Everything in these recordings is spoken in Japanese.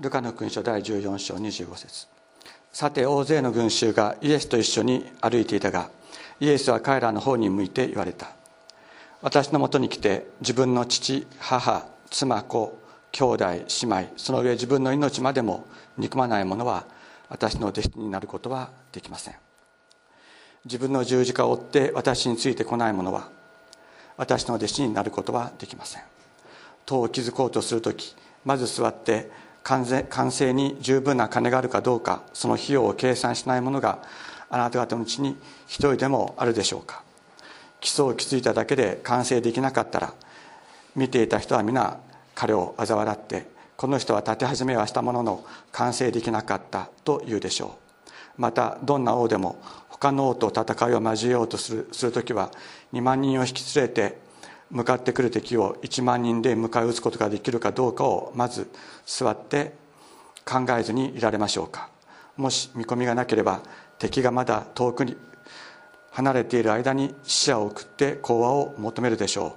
ルカの勲書第14章25節。さて大勢の群衆がイエスと一緒に歩いていたがイエスは彼らの方に向いて言われた。私のもとに来て自分の父母妻子兄弟姉妹その上自分の命までも憎まない者は私の弟子になることはできません。自分の十字架を追って私についてこない者は私の弟子になることはできません。塔を築こうとする時まず座って完成に十分な金があるかどうかその費用を計算しない者があなた方のうちに一人でもあるでしょうか。基礎を築いただけで完成できなかったら見ていた人は皆彼を嘲笑ってこの人は立て始めはしたものの完成できなかったと言うでしょう。またどんな王でも他の王と戦いを交えようとするする時は2万人を引き連れて向かってくる敵を1万人で迎え撃つことができるかどうかをまず座って考えずにいられましょうか。もし見込みがなければ敵がまだ遠くに離れている間に死者を送って講和を求めるでしょ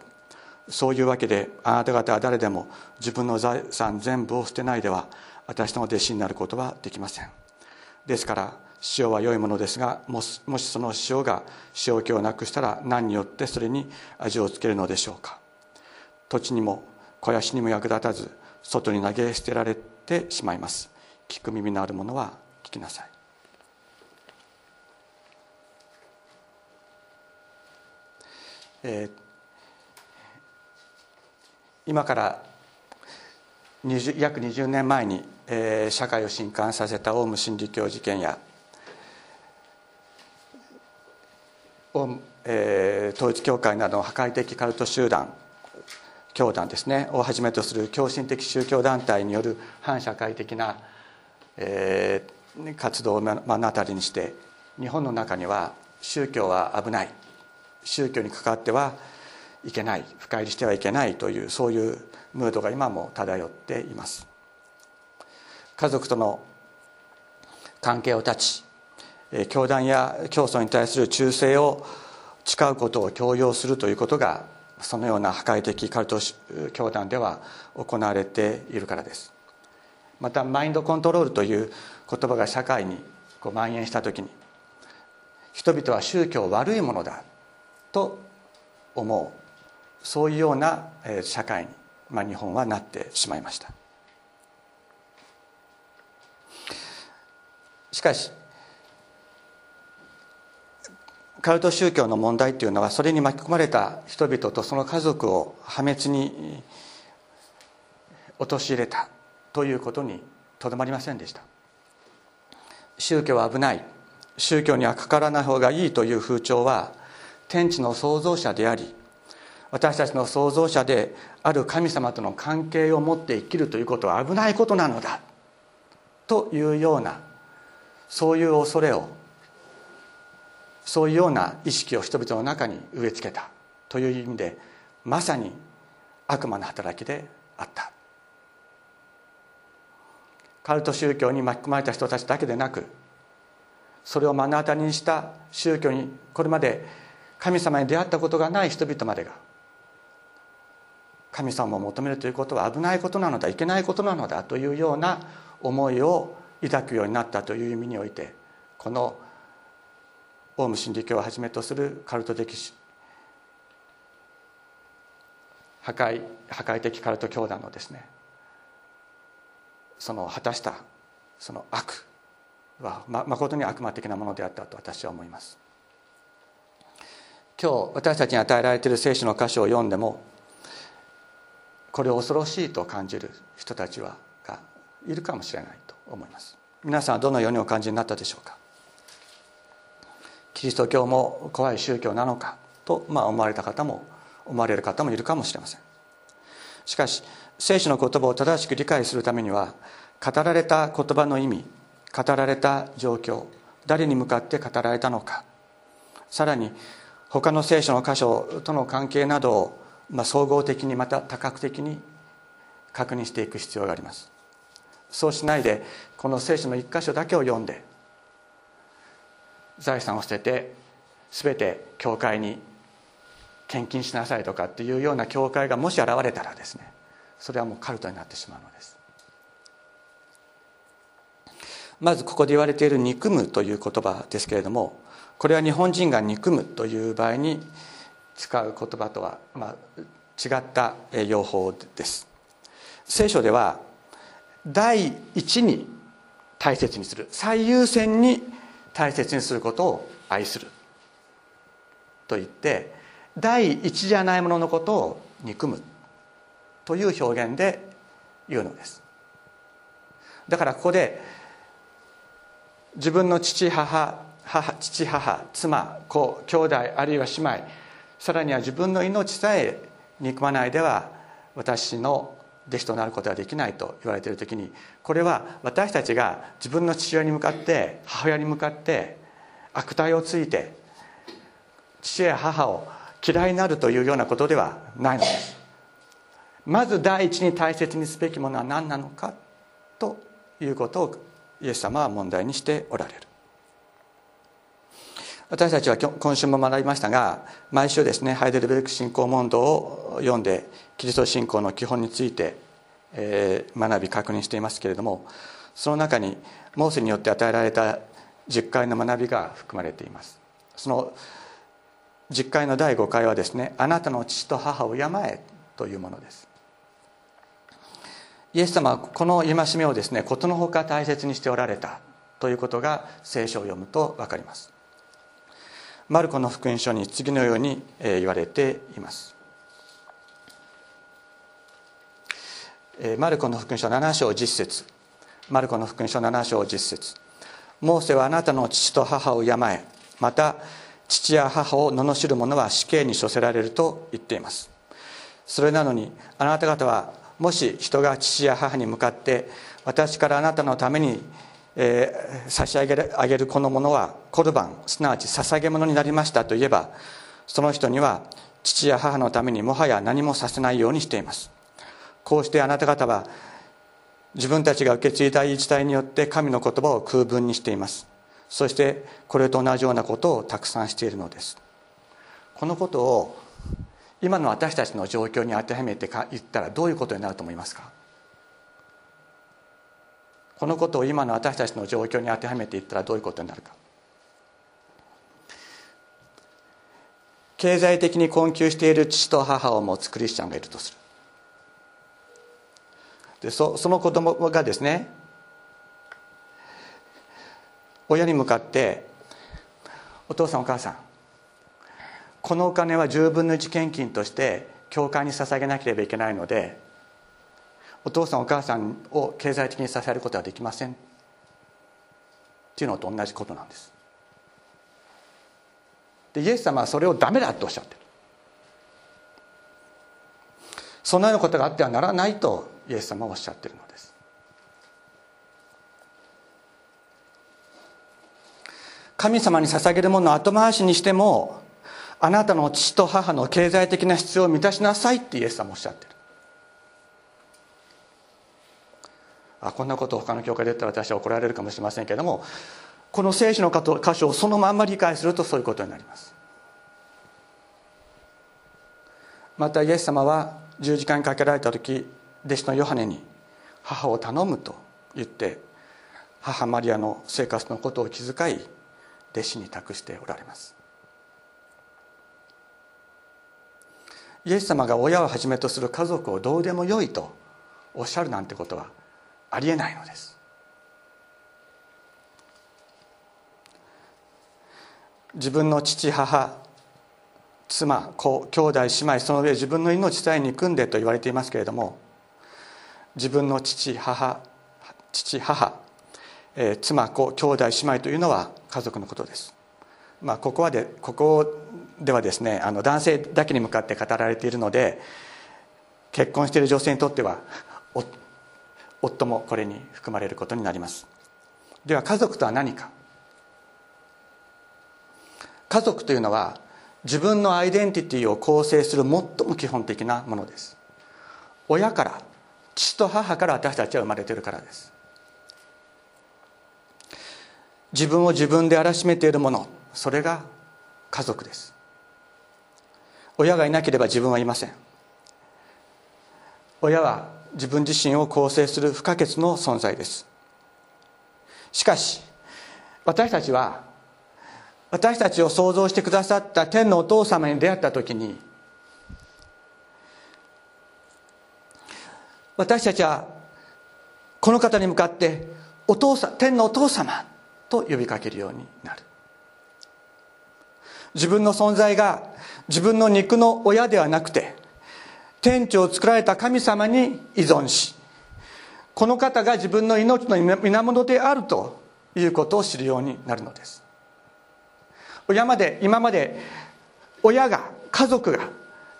う。そういうわけであなた方は誰でも自分の財産全部を捨てないでは私の弟子になることはできません。ですから塩は良いものですがもしその塩が塩気をなくしたら何によってそれに味をつけるのでしょうか。土地にも肥やしにも役立たず外に投げ捨てられてしまいます。聞く耳のある者は聞きなさい、今から約20年前に、えー、社会を震撼させたオウム真理教事件やをえー、統一教会などの破壊的カルト集団教団ですねをはじめとする狂信的宗教団体による反社会的な、えー、活動を目の当たりにして日本の中には宗教は危ない。宗教に関わってはいけない。深入りしてはいけない。というそういうムードが今も漂っています。家族との関係を断ち教団や教祖に対する忠誠を誓うことを強要するということがそのような破壊的カルト教団では行われているからです。またマインドコントロールという言葉が社会にこう蔓延した時に人々は宗教悪いものだと思うそういうような社会に、まあ、日本はなってしまいました。しかしカルト宗教の問題というのはそれに巻き込まれた人々とその家族を破滅に陥れたということにとどまりませんでした。宗教は危ない。宗教にはかからない方がいいという風潮は天地の創造者であり私たちの創造者である神様との関係を持って生きるということは危ないことなのだというようなそういう恐れをそういうような意識を人々の中に植え付けたという意味でまさに悪魔の働きであった。カルト宗教に巻き込まれた人たちだけでなくそれを目の当たりにした宗教にこれまで神様に出会ったことがない人々までが神様を求めるということは危ないことなのだいけないことなのだというような思いを抱くようになったという意味においてこのオウム真理教をはじめとするカルト的破壊破壊的カルト教団のですねその果たしたその悪はま誠に悪魔的なものであったと私は思います。今日私たちに与えられている聖書の箇所を読んでもこれを恐ろしいと感じる人たちはがいるかもしれないと思います。皆さんはどのようにお感じになったでしょうか？キリスト教も怖い宗教なのかと、まあ、思われた方も思われる方もいるかもしれません。しかし聖書の言葉を正しく理解するためには語られた言葉の意味語られた状況誰に向かって語られたのかさらに他の聖書の箇所との関係などを、まあ、総合的にまた多角的に確認していく必要があります。そうしないでこの聖書の一箇所だけを読んで財産を捨てて全て教会に献金しなさいとかっていうような教会がもし現れたらですねそれはもうカルトになってしまうのです。まずここで言われている「憎む」という言葉ですけれどもこれは日本人が憎むという場合に使う言葉とは、まあ、違った用法です。聖書では第一に大切にする最優先に大切にすることを愛すると言って第一じゃないもののことを憎むという表現で言うのです。だからここで自分の父母母父母妻子兄弟あるいは姉妹さらには自分の命さえ憎まないでは私の弟子となることはできないと言われている時にこれは私たちが自分の父親に向かって母親に向かって悪態をついて父や母を嫌いになるというようなことではないのです。まず第一に大切にすべきものは何なのかということをイエス様は問題にしておられる。私たちは今週も学びましたが毎週ですねハイデルベルク信仰問答を読んでキリスト信仰の基本について、えー、学び確認していますけれどもその中にモーセによって与えられた10回の学びが含まれています。その10回の第5回はですね「あなたの父と母を敬え」というものです。イエス様はこの戒めをですねことのほか大切にしておられたということが聖書を読むと分かります。マルコの福音書に次のように言われています。マルコの福音書7章10節。マルコの福音書7章10節。モーセはあなたの父と母を敬えまた父や母を罵る者は死刑に処せられると言っています。それなのにあなた方はもし人が父や母に向かって私からあなたのために、えー、差し上げるあげるこのものはコルバンすなわち捧げ物になりましたと言えばその人には父や母のためにもはや何もさせないようにしています。こうしてあなた方は自分たちが受け継いだ言い伝えによって神の言葉を空文にしています。そしてこれと同じようなことをたくさんしているのです。このことを今の私たちの状況に当てはめて言ったらどういうことになると思いますか？このことを今の私たちの状況に当てはめて言ったらどういうことになるか。経済的に困窮している父と母を持つクリスチャンがいるとする。でそその子供がですね親に向かって「お父さんお母さんこのお金は10分の1献金として教会に捧げなければいけないのでお父さんお母さんを経済的に支えることはできません。っていうのと同じことなんです。でイエス様はそれをダメだとおっしゃってる。そのようなことがあってはならないとイエス様はおっしゃってるのです。神様に捧げるものを後回しにしてもあなたの父と母の経済的な必要を満たしなさいってイエス様おっしゃってる。あこんなことを他の教会で言ったら私は怒られるかもしれませんけれどもこの聖書の箇所をそのまんま理解するとそういうことになります。またイエス様は十字架にかけられた時弟子のヨハネに母を頼むと言って母マリアの生活のことを気遣い弟子に託しておられます。イエス様が親をはじめとする家族をどうでもよいとおっしゃるなんてことはありえないのです。自分の父母妻子兄弟姉妹その上自分の命さえ憎んでと言われていますけれども自分の父母父母、えー、妻子兄弟姉妹というのは家族のことです、まあ、ここはでここではですねあの男性だけに向かって語られているので結婚している女性にとっては夫もこれに含まれることになります。では家族とは何か。家族というのは自分のアイデンティティを構成する最も基本的なものです。親から父と母から私たちは生まれているからです。自分を自分であらしめているものそれが家族です。親がいなければ自分はいません。親は自分自身を構成する不可欠の存在です。しかし私たちは私たちを創造してくださった天のお父様に出会った時に私たちはこの方に向かってお父さ天のお父様と呼びかけるようになる。自分の存在が自分の肉の親ではなくて天地を作られた神様に依存しこの方が自分の命の源であるということを知るようになるのです。親まで今まで親が家族が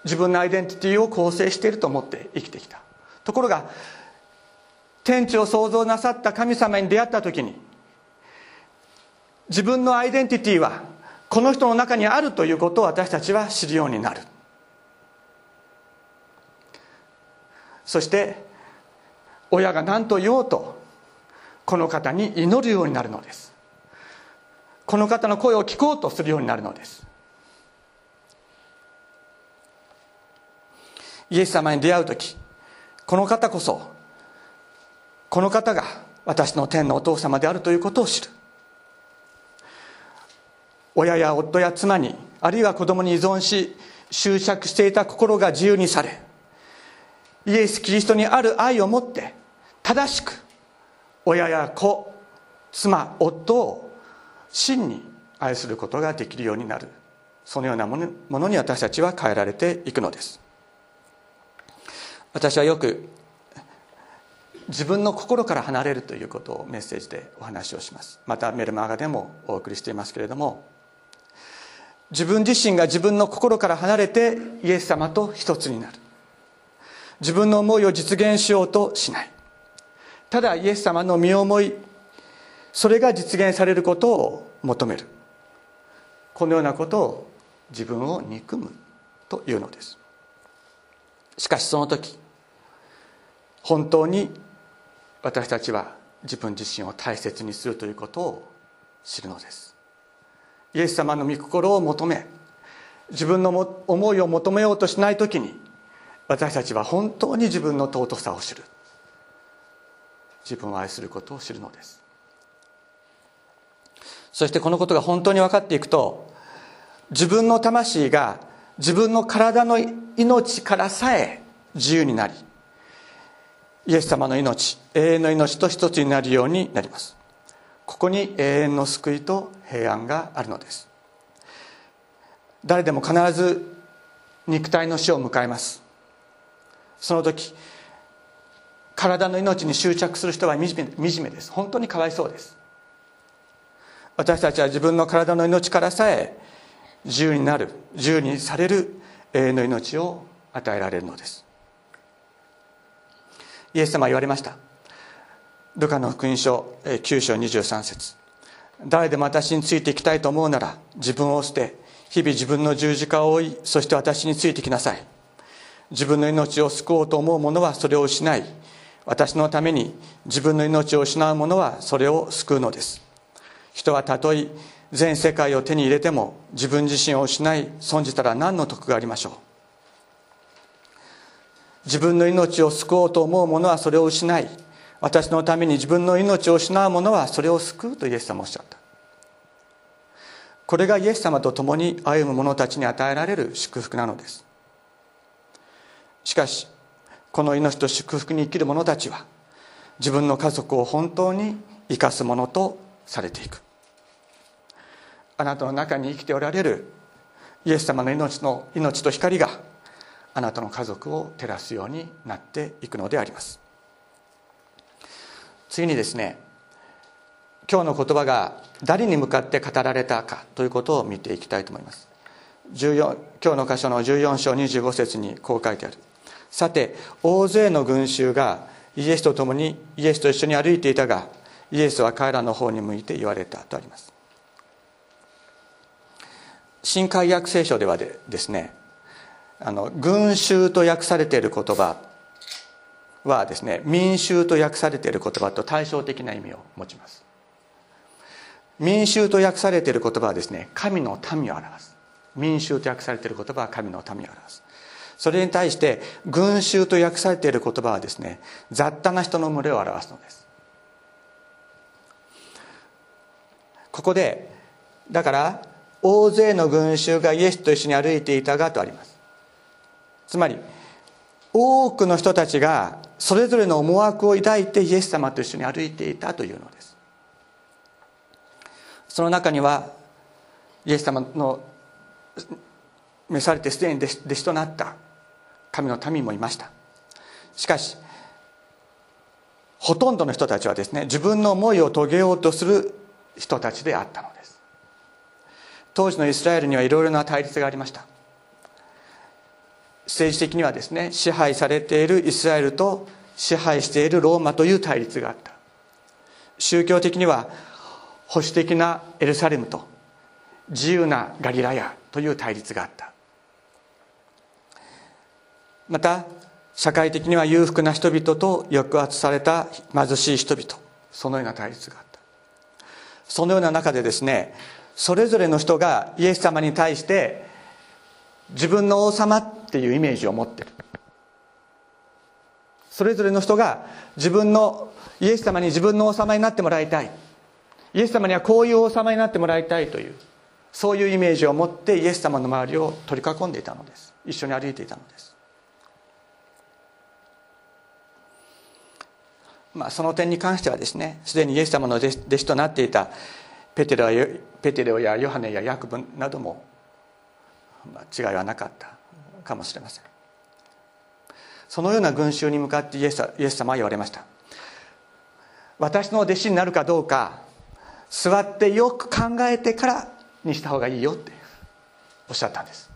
自分のアイデンティティを構成していると思って生きてきた。ところが天地を創造なさった神様に出会った時に自分のアイデンティティはこの人の中にあるということを私たちは知るようになる。そして親が何と言おうとこの方に祈るようになるのです。この方の声を聞こうとするようになるのです。イエス様に出会う時この方こそこの方が私の天のお父様であるということを知る。親や夫や妻にあるいは子供に依存し執着していた心が自由にされイエス・キリストにある愛を持って正しく親や子妻夫を真に愛することができるようになる。そのようなものに私たちは変えられていくのです。私はよく自分の心から離れるということをメッセージでお話をします。またメルマガでもお送りしていますけれども自分自身が自分の心から離れてイエス様と一つになる。自分の思いを実現しようとしない。ただイエス様の身思いそれが実現されることを求める。このようなことを自分を憎むというのです。しかしその時本当に私たちは自分自身を大切にするということを知るのです。イエス様の御心を求め自分の思いを求めようとしない時に私たちは本当に自分の尊さを知る。自分を愛することを知るのです。そしてこのことが本当に分かっていくと自分の魂が自分の体の命からさえ自由になりイエス様の命永遠の命と一つになるようになります。ここに永遠の救いと平安があるのです。誰でも必ず肉体の死を迎えます。その時体の命に執着する人は惨めです。本当にかわいそうです。私たちは自分の体の命からさえ自由になる自由にされる永遠の命を与えられるのです。イエス様は言われました。ルカの福音書9章23節。誰でも私についていきたいと思うなら自分を捨て日々自分の十字架を追いそして私についてきなさい。自分の命を救おうと思う者はそれを失い。私のために自分の命を失う者はそれを救うのです。人はたとえ全世界を手に入れても自分自身を失い。損じたら何の得がありましょう。自分の命を救おうと思う者はそれを失い。私のために自分の命を失う者はそれを救う。とイエス様おっしゃった。これがイエス様と共に歩む者たちに与えられる祝福なのです。しかしこの命と祝福に生きる者たちは自分の家族を本当に生かすものとされていく。あなたの中に生きておられるイエス様の命の命と光があなたの家族を照らすようになっていくのであります。次にですね今日の言葉が誰に向かって語られたかということを見ていきたいと思います。14今日の箇所の14章25節にこう書いてある。さて大勢の群衆がイエスと共にイエスと一緒に歩いていたがイエスは彼らの方に向いて言われたとあります。新海訳聖書ではでですねあの群衆と訳されている言葉はですね民衆と訳されている言葉と対照的な意味を持ちます。民衆と訳されている言葉はですね神の民を表す。民衆と訳されている言葉は神の民を表す。それに対して群衆と訳されている言葉はですね雑多な人の群れを表すのです。ここでだから大勢の群衆がイエスと一緒に歩いていたがとあります。つまり多くの人たちがそれぞれの思惑を抱いてイエス様と一緒に歩いていたというのです。その中にはイエス様の召されてすでに弟子となった神の民もいました。しかしほとんどの人たちはですね自分の思いを遂げようとする人たちであったのです。当時のイスラエルにはいろいろな対立がありました。政治的にはですね支配されているイスラエルと支配しているローマという対立があった。宗教的には保守的なエルサレムと自由なガリラヤという対立があった。また社会的には裕福な人々と抑圧された貧しい人々そのような対立があった。そのような中でですねそれぞれの人がイエス様に対して自分の王様っていうイメージを持ってる。それぞれの人が自分のイエス様に自分の王様になってもらいたい。イエス様にはこういう王様になってもらいたいというそういうイメージを持ってイエス様の周りを取り囲んでいたのです。一緒に歩いていたのです。まあ、その点に関してはですねすでにイエス様の弟子となっていたペテロペテロやヨハネやヤクブなども、まあ、違いはなかったかもしれません。そのような群衆に向かってイエスイエス様は言われました。私の弟子になるかどうか座ってよく考えてからにした方がいいよっておっしゃったんです。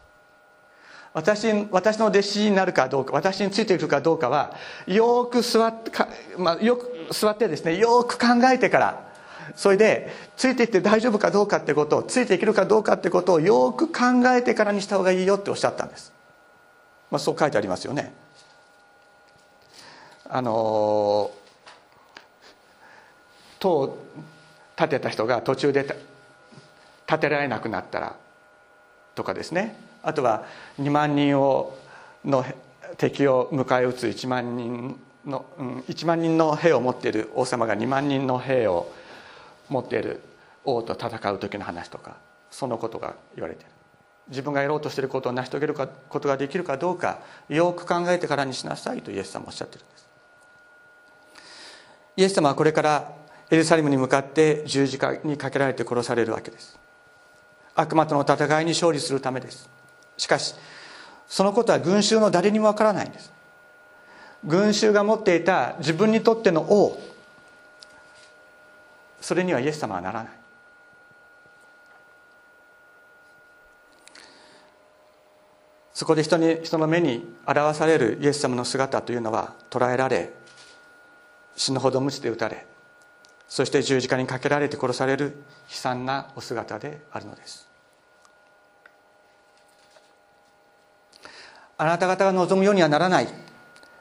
私私の弟子になるかどうか私についていくかどうかはよく座って、まあ、よく座ってですねよく考えてからそれでついていって大丈夫かどうかってことをついていけるかどうかってことをよく考えてからにした方がいいよっておっしゃったんです、まあ、そう書いてありますよね。あの塔を建てた人が途中で建てられなくなったらとかですね。あとは2万人をの敵を迎え撃つ1万人の、うん、1万人の兵を持っている王様が2万人の兵を持っている王と戦う時の話とかそのことが言われている。自分がやろうとしていることを成し遂げることができるかどうかよく考えてからにしなさいとイエス様おっしゃってるんです。イエス様はこれからエルサレムに向かって十字架にかけられて殺されるわけです。悪魔との戦いに勝利するためです。しかしそのことは群衆の誰にもわからないんです。群衆が持っていた自分にとっての王それにはイエス様はならない。そこで人に人の目に表されるイエス様の姿というのは捕らえられ死ぬほど無知で打たれそして十字架にかけられて殺される悲惨なお姿であるのです。あなた方が望むようにはならない。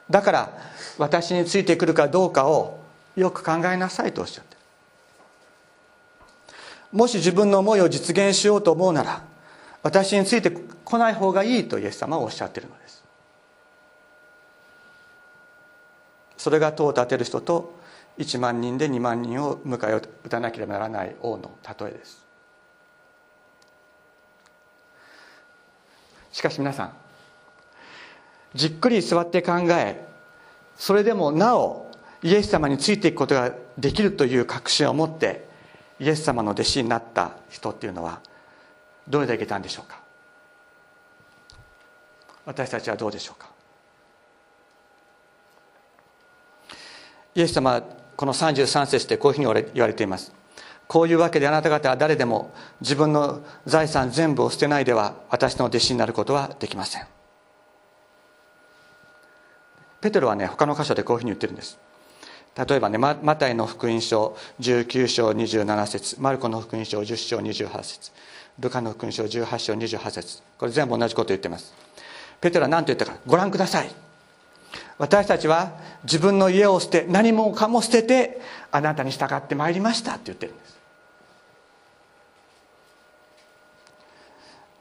だから私についてくるかどうかをよく考えなさいとおっしゃって。もし自分の思いを実現しようと思うなら私についてこない方がいいとイエス様はおっしゃってるのです。それが塔を建てる人と1万人で2万人を迎え撃たなければならない王の例えです。しかし皆さんじっくり座って考えそれでもなおイエス様についていくことができるという確信を持ってイエス様の弟子になった人っていうのはどれだけいたんでしょうか？私たちはどうでしょうか？イエス様はこの33節でこういうふうに言われています。こういうわけであなた方は誰でも自分の財産全部を捨てないでは私の弟子になることはできません。ペテロはね他の箇所でこういうふうに言ってるんです。例えばねマタイの福音書19章27節マルコの福音書10章28節ルカの福音書18章28節これ全部同じこと言ってます。ペテロは何と言ったか。ご覧ください。私たちは自分の家を捨て何もかも捨ててあなたに従ってまいりましたって言ってるんです。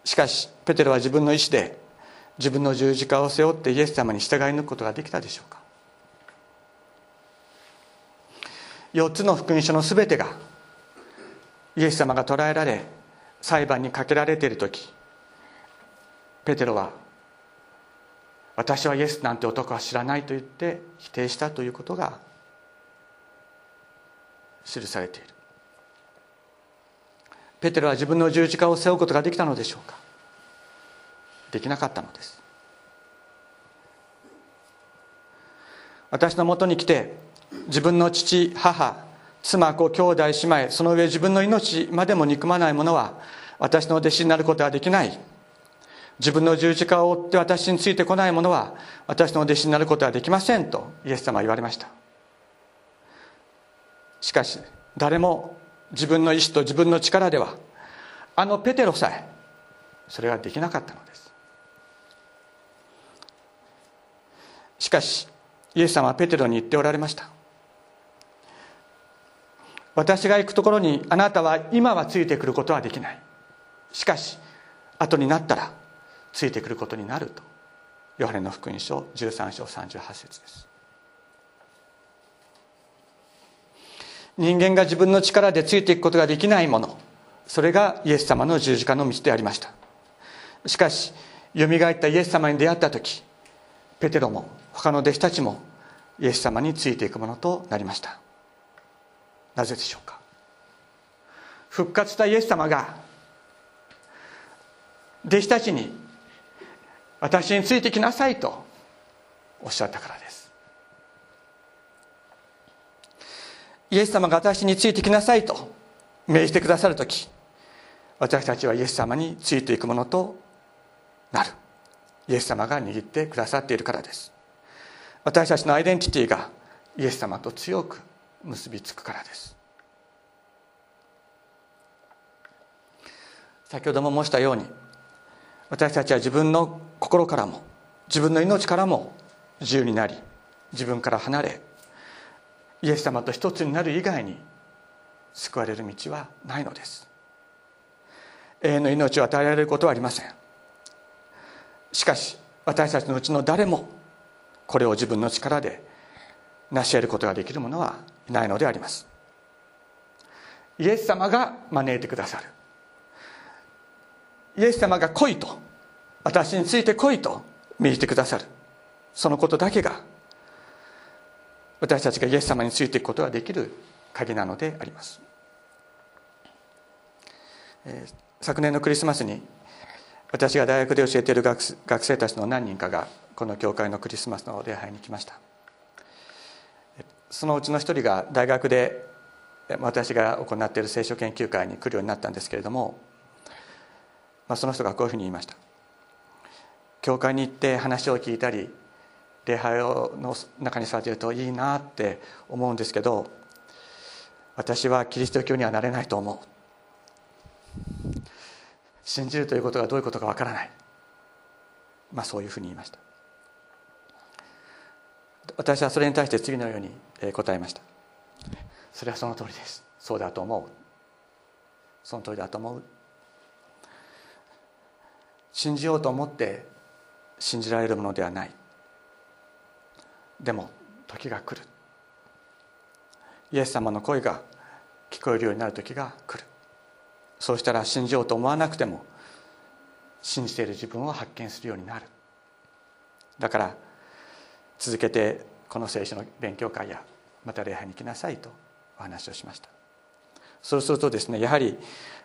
しかしペテロは自分の意思で自分の十字架を背負ってイエス様に従い抜くことができたでしょうか？4つの福音書の全てがイエス様が捕らえられ裁判にかけられている時ペテロは「私はイエスなんて男は知らない」と言って否定したということが記されている。ペテロは自分の十字架を背負うことができたのでしょうか？できなかったのです。私のもとに来て自分の父母妻子兄弟姉妹その上自分の命までも憎まない者は私の弟子になることはできない。自分の十字架を追って私についてこない者は私の弟子になることはできませんとイエス様は言われました。しかし誰も自分の意志と自分の力ではあのペテロさえそれができなかったのです。しかしイエス様はペテロに言っておられました。私が行くところにあなたは今はついてくることはできない。しかし後になったらついてくることになるとヨハネの福音書13章38節です。人間が自分の力でついていくことができないものそれがイエス様の十字架の道でありました。しかしよみがえったイエス様に出会った時ペテロも他の弟子たちもイエス様についていくものとなりました。なぜでしょうか？復活したイエス様が弟子たちに私についてきなさいとおっしゃったからです。イエス様が私についてきなさいと命じてくださる時私たちはイエス様についていくものとなる。イエス様が握ってくださっているからです。私たちのアイデンティティがイエス様と強く結びつくからです。先ほども申したように私たちは自分の心からも自分の命からも自由になり自分から離れイエス様と一つになる以外に救われる道はないのです。永遠の命を与えられることはありません。しかし私たちのうちの誰もこれを自分の力で成し得ることができる者はないのであります。イエス様が招いてくださる。イエス様が来いと私について来いと命じてくださる。そのことだけが私たちがイエス様についていくことができる鍵なのであります、え、昨年のクリスマスに私が大学で教えている学生たちの何人かがこの教会のクリスマスの礼拝に来ました。そのうちの一人が大学で私が行っている聖書研究会に来るようになったんですけれどもまあ、その人がこういうふうに言いました。教会に行って話を聞いたり礼拝の中にされてるといいなって思うんですけど私はキリスト教にはなれないと思う。信じるということがどういうことかわからない。まあそういうふうに言いました。私はそれに対して次のように答えました。それはその通りです。そうだと思う。その通りだと思う。信じようと思って信じられるものではない。でも時が来る。イエス様の声が聞こえるようになる時が来る。そうしたら信じようと思わなくても信じている自分を発見するようになる。だから続けてこの聖書の勉強会やまた礼拝に行きなさいとお話をしました。そうするとですねやはり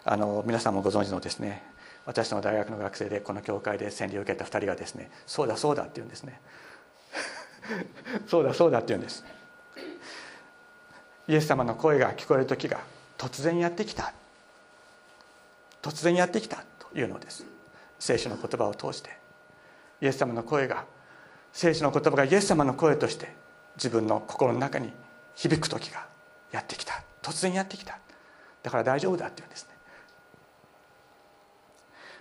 あの皆さんもご存知のですね私の大学の学生でこの教会で洗礼を受けた2人がですね「そうだそうだ」って言うんですね。そうだそうだって言うんです。イエス様の声が聞こえる時が突然やってきた。突然やってきたというのです。聖書の言葉を通して。イエス様の声が聖書の言葉がイエス様の声として自分の心の中に響く時がやってきた。突然やってきた。だから大丈夫だって言うんですね。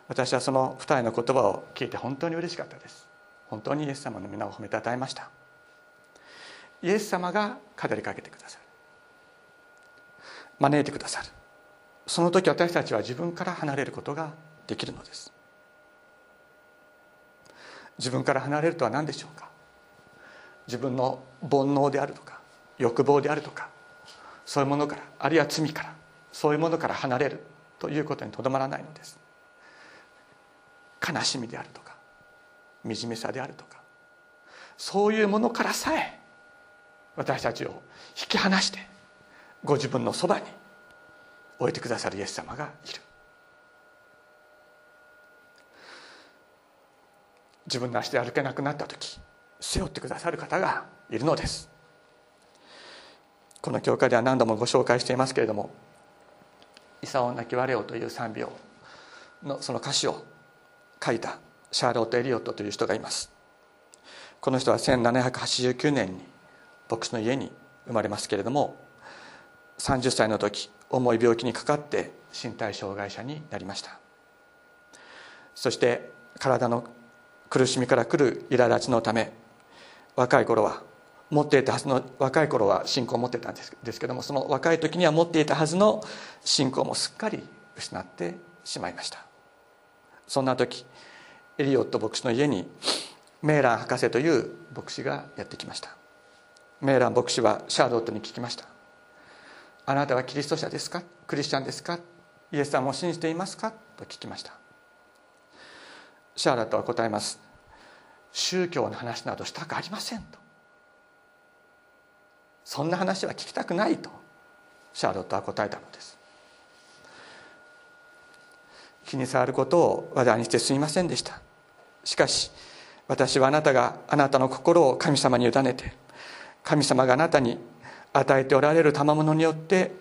私はその二人の言葉を聞いて本当に嬉しかったです。本当にイエス様の皆を褒めたたえました。イエス様が語りかけてくださる。招いてくださる。その時私たちは自分から離れることができるのです。自分から離れるとは何でしょうか？自分の煩悩であるとか欲望であるとかそういうものからあるいは罪からそういうものから離れるということにとどまらないのです。悲しみであるとか惨めさであるとかそういうものからさえ私たちを引き離してご自分のそばに置いてくださるイエス様がいる。自分の足で歩けなくなった時背負ってくださる方がいるのです。この教会では何度もご紹介していますけれども「功泣き割れよ」という賛美をのその歌詞を書いたシャーロット・エリオットという人がいます。この人は1789年に牧師の家に生まれますけれども30歳の時重い病気にかかって身体障害者になりました。そして体の苦しみから来る苛立ちのため若い頃は持っていたはずの若い頃は信仰を持ってたんですですけどもその若い時には持っていたはずの信仰もすっかり失ってしまいました。そんな時エリオット牧師の家にメーラン博士という牧師がやってきました。メーラン牧師はシャーロットに聞きました「あなたはキリスト者ですか？クリスチャンですか？イエス様を信じていますか?」と聞きました。シャーロットは答えます。宗教の話などしたくありませんと。そんな話は聞きたくないと。シャーロットは答えたのです。気に障ることを話題にしてすみませんでした。しかし私はあなたがあなたの心を神様に委ねて神様があなたに与えておられる賜物によって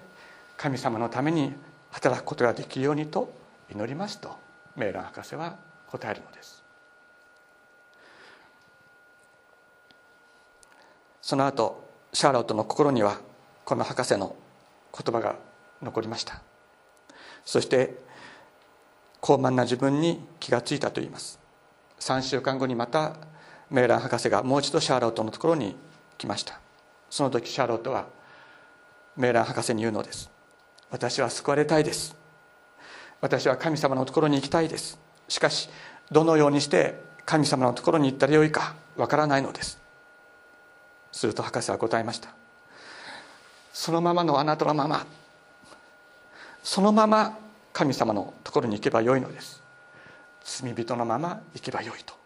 神様のために働くことができるようにと祈りますとメーラン博士は答えるのです。その後シャーロットの心にはこの博士の言葉が残りました。そして高慢な自分に気がついたといいます。3週間後にまたメーラン博士がもう一度シャーロットのところに来ました。その時シャーロットはメーラン博士に言うのです。私は救われたいです。私は神様のところに行きたいです。しかしどのようにして神様のところに行ったらよいかわからないのです。すると博士は答えました。そのままのあなたのまま。そのまま神様のところに行けばよいのです。罪人のまま行けばよいと。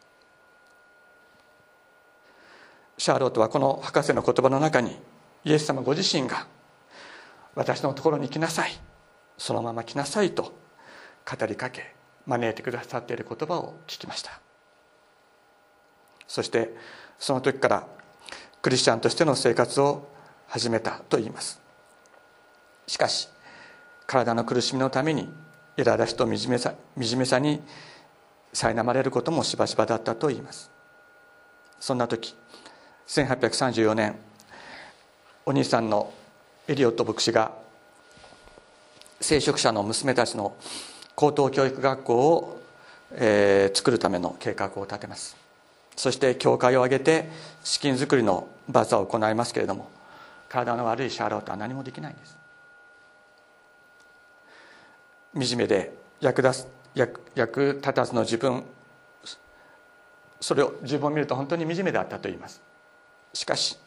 シャーロットはこの博士の言葉の中にイエス様ご自身が私のところに来なさい。そのまま来なさいと語りかけ招いてくださっている言葉を聞きました。そしてその時からクリスチャンとしての生活を始めたと言います。しかし体の苦しみのために苛立ちと惨めさ惨めさに苛まれることもしばしばだったと言います。そんな時1834年お兄さんのエリオット牧師が聖職者の娘たちの高等教育学校を、えー、作るための計画を立てます。そして教会を挙げて資金作りのバザーを行いますけれども体の悪いシャーロットは何もできないんです。惨めで役立つ役役立たずの自分それを自分を見ると本当に惨めであったと言います。しかし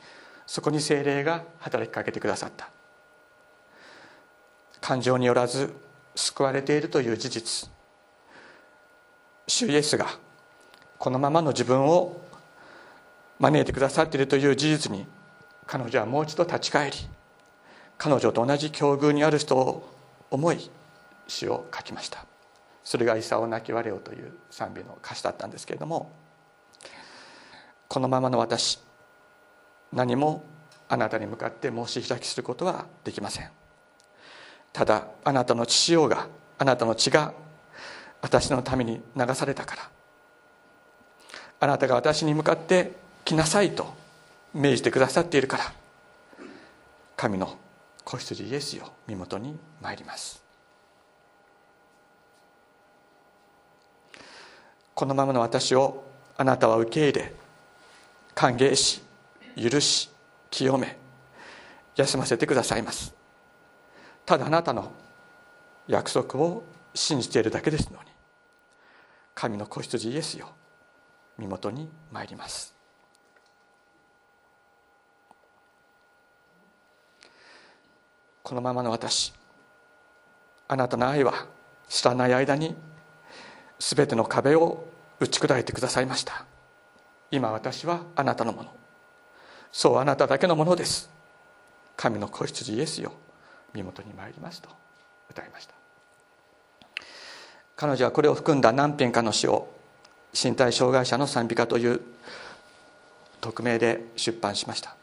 そこに精霊が働きかけてくださった。感情によらず救われているという事実。主イエスがこのままの自分を招いてくださっているという事実に彼女はもう一度立ち返り彼女と同じ境遇にある人を思い詩を書きました。それが「功泣き割れよ」という賛美の歌詞だったんですけれどもこのままの私何もあなたに向かって申し開きすることはできません。ただあなたの父親があなたの血が私のために流されたから。あなたが私に向かって来なさいと命じてくださっているから。神の子羊イエスよ身元に参ります。このままの私をあなたは受け入れ歓迎し許し清め休ませてくださいます。ただあなたの約束を信じているだけですのに神の子羊イエスよ身元に参ります。このままの私あなたの愛は知らない間に全ての壁を打ち砕いてくださいました。今私はあなたのもの。そうあなただけのものです。神の子羊イエスよ。身元に参りますと。歌いました。彼女はこれを含んだ何編かの詩を身体障害者の賛美歌という匿名で出版しました。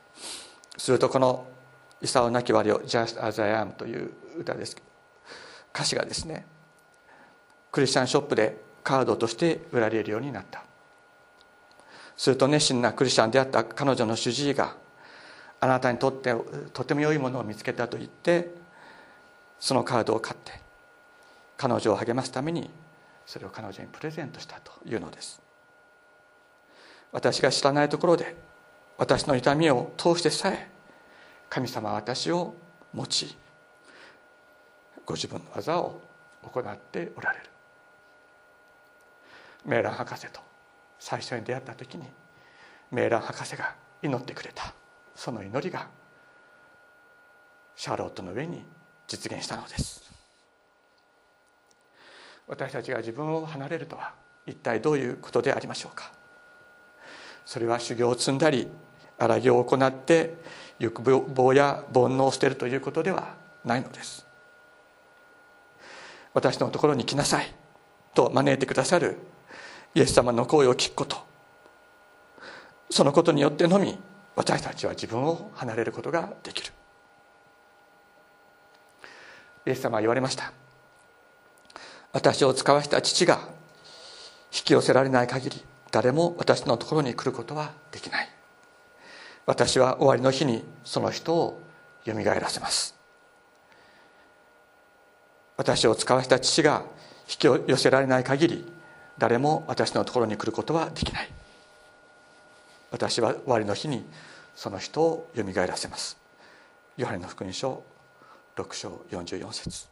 するとこの「功なき我を Just as I am」という歌です。歌詞がですねクリスチャンショップでカードとして売られるようになった。すると熱心なクリスチャンであった彼女の主治医があなたにとってとても良いものを見つけたと言ってそのカードを買って彼女を励ますためにそれを彼女にプレゼントしたというのです。私が知らないところで私の痛みを通してさえ神様は私を用いご自分の技を行っておられる。メーラン博士と最初に出会った時にメーラン博士が祈ってくれた。その祈りがシャーロットの上に実現したのです。私たちが自分を離れるとは一体どういうことでありましょうか。それは修行を積んだり荒行を行って欲望や煩悩を捨てるということではないのです。私のところに来なさいと招いてくださるイエス様の声を聞くこと。そのことによってのみ私たちは自分を離れることができる。イエス様は言われました。私を使わした父が引き寄せられない限り誰も私のところに来ることはできない。私は終わりの日にその人をよみがえらせます。私を使わした父が引き寄せられない限り誰も私のところに来ることはできない。私は終わりの日にその人をよみがえらせます。ヨハネの福音書6章44節。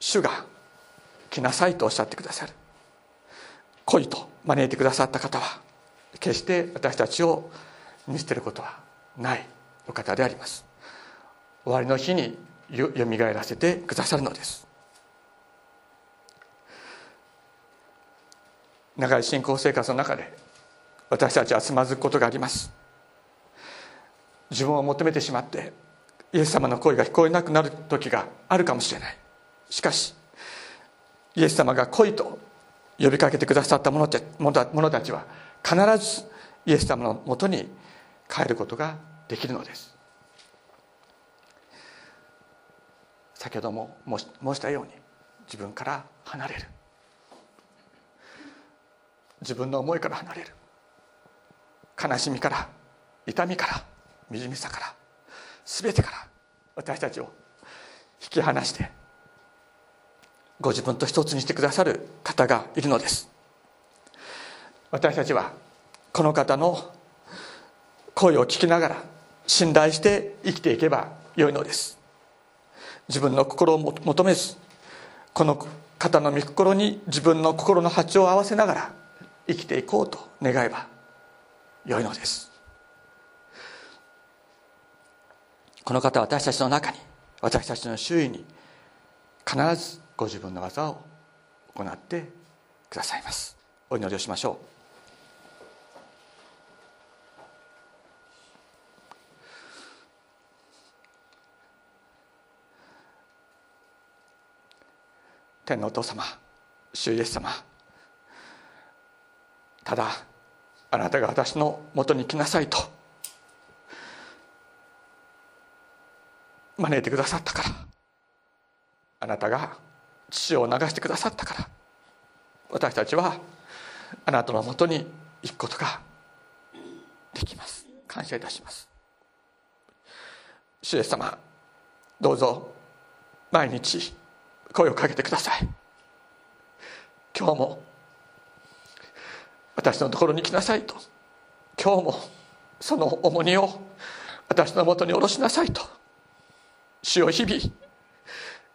主が来なさいとおっしゃってくださる。来いと招いてくださった方は決して私たちを見捨てることはないお方であります。終わりの日によみがえらせてくださるのです。長い信仰生活の中で私たちはつまずくことがあります。自分を求めてしまってイエス様の声が聞こえなくなる時があるかもしれない。しかしイエス様が来いと呼びかけてくださった者たちは必ずイエス様のもとに帰ることができるのです。先ほども申したように自分から離れる。自分の思いから離れる。悲しみから痛みから惨めさから全てから私たちを引き離してご自分と一つにしてくださる方がいるのです。私たちはこの方の声を聞きながら信頼して生きていけばよいのです。自分の心を求めずこの方の御心に自分の心の波長を合わせながら生きていこうと願えばよいのです。この方は私たちの中に私たちの周囲に必ずご自分の技を行ってくださいます。お祈りをしましょう。天のお父様主イエス様ただあなたが私のもとに来なさいと招いてくださったからあなたが父を流してくださったから私たちはあなたのもとに行くことができます。感謝いたします。主イエス様どうぞ毎日声をかけてください。今日も私のところに来なさいと。今日もその重荷を私のもとに下ろしなさいと。主を日々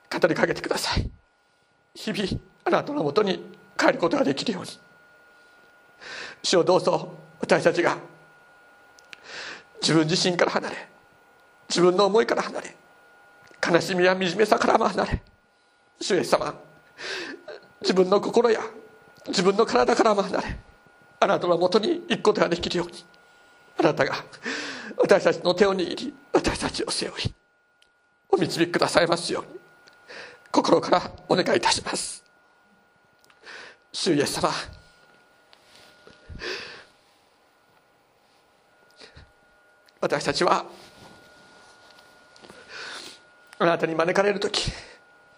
語りかけてください。日々あなたのもとに帰ることができるように。主をどうぞ私たちが自分自身から離れ自分の思いから離れ悲しみや惨めさからも離れ主イエス様自分の心や自分の体からも離れあなたのもとに行くことができるようにあなたが私たちの手を握り私たちを背負いお導きくださいますように心からお願いいたします。主イエス様私たちはあなたに招かれる時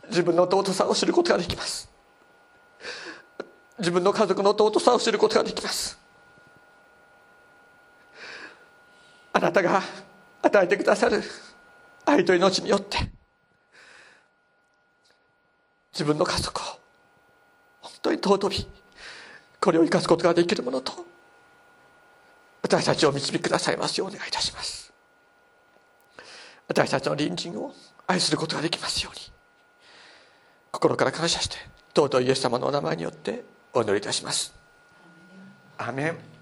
自分の尊さを知ることができます。自分の家族の尊さを知ることができます。あなたが与えてくださる愛と命によって自分の家族を本当に尊びこれを生かすことができるものと私たちを導きくださいますようお願いいたします。私たちの隣人を愛することができますように心から感謝して尊いイエス様のお名前によってお祈りいたします。アメン。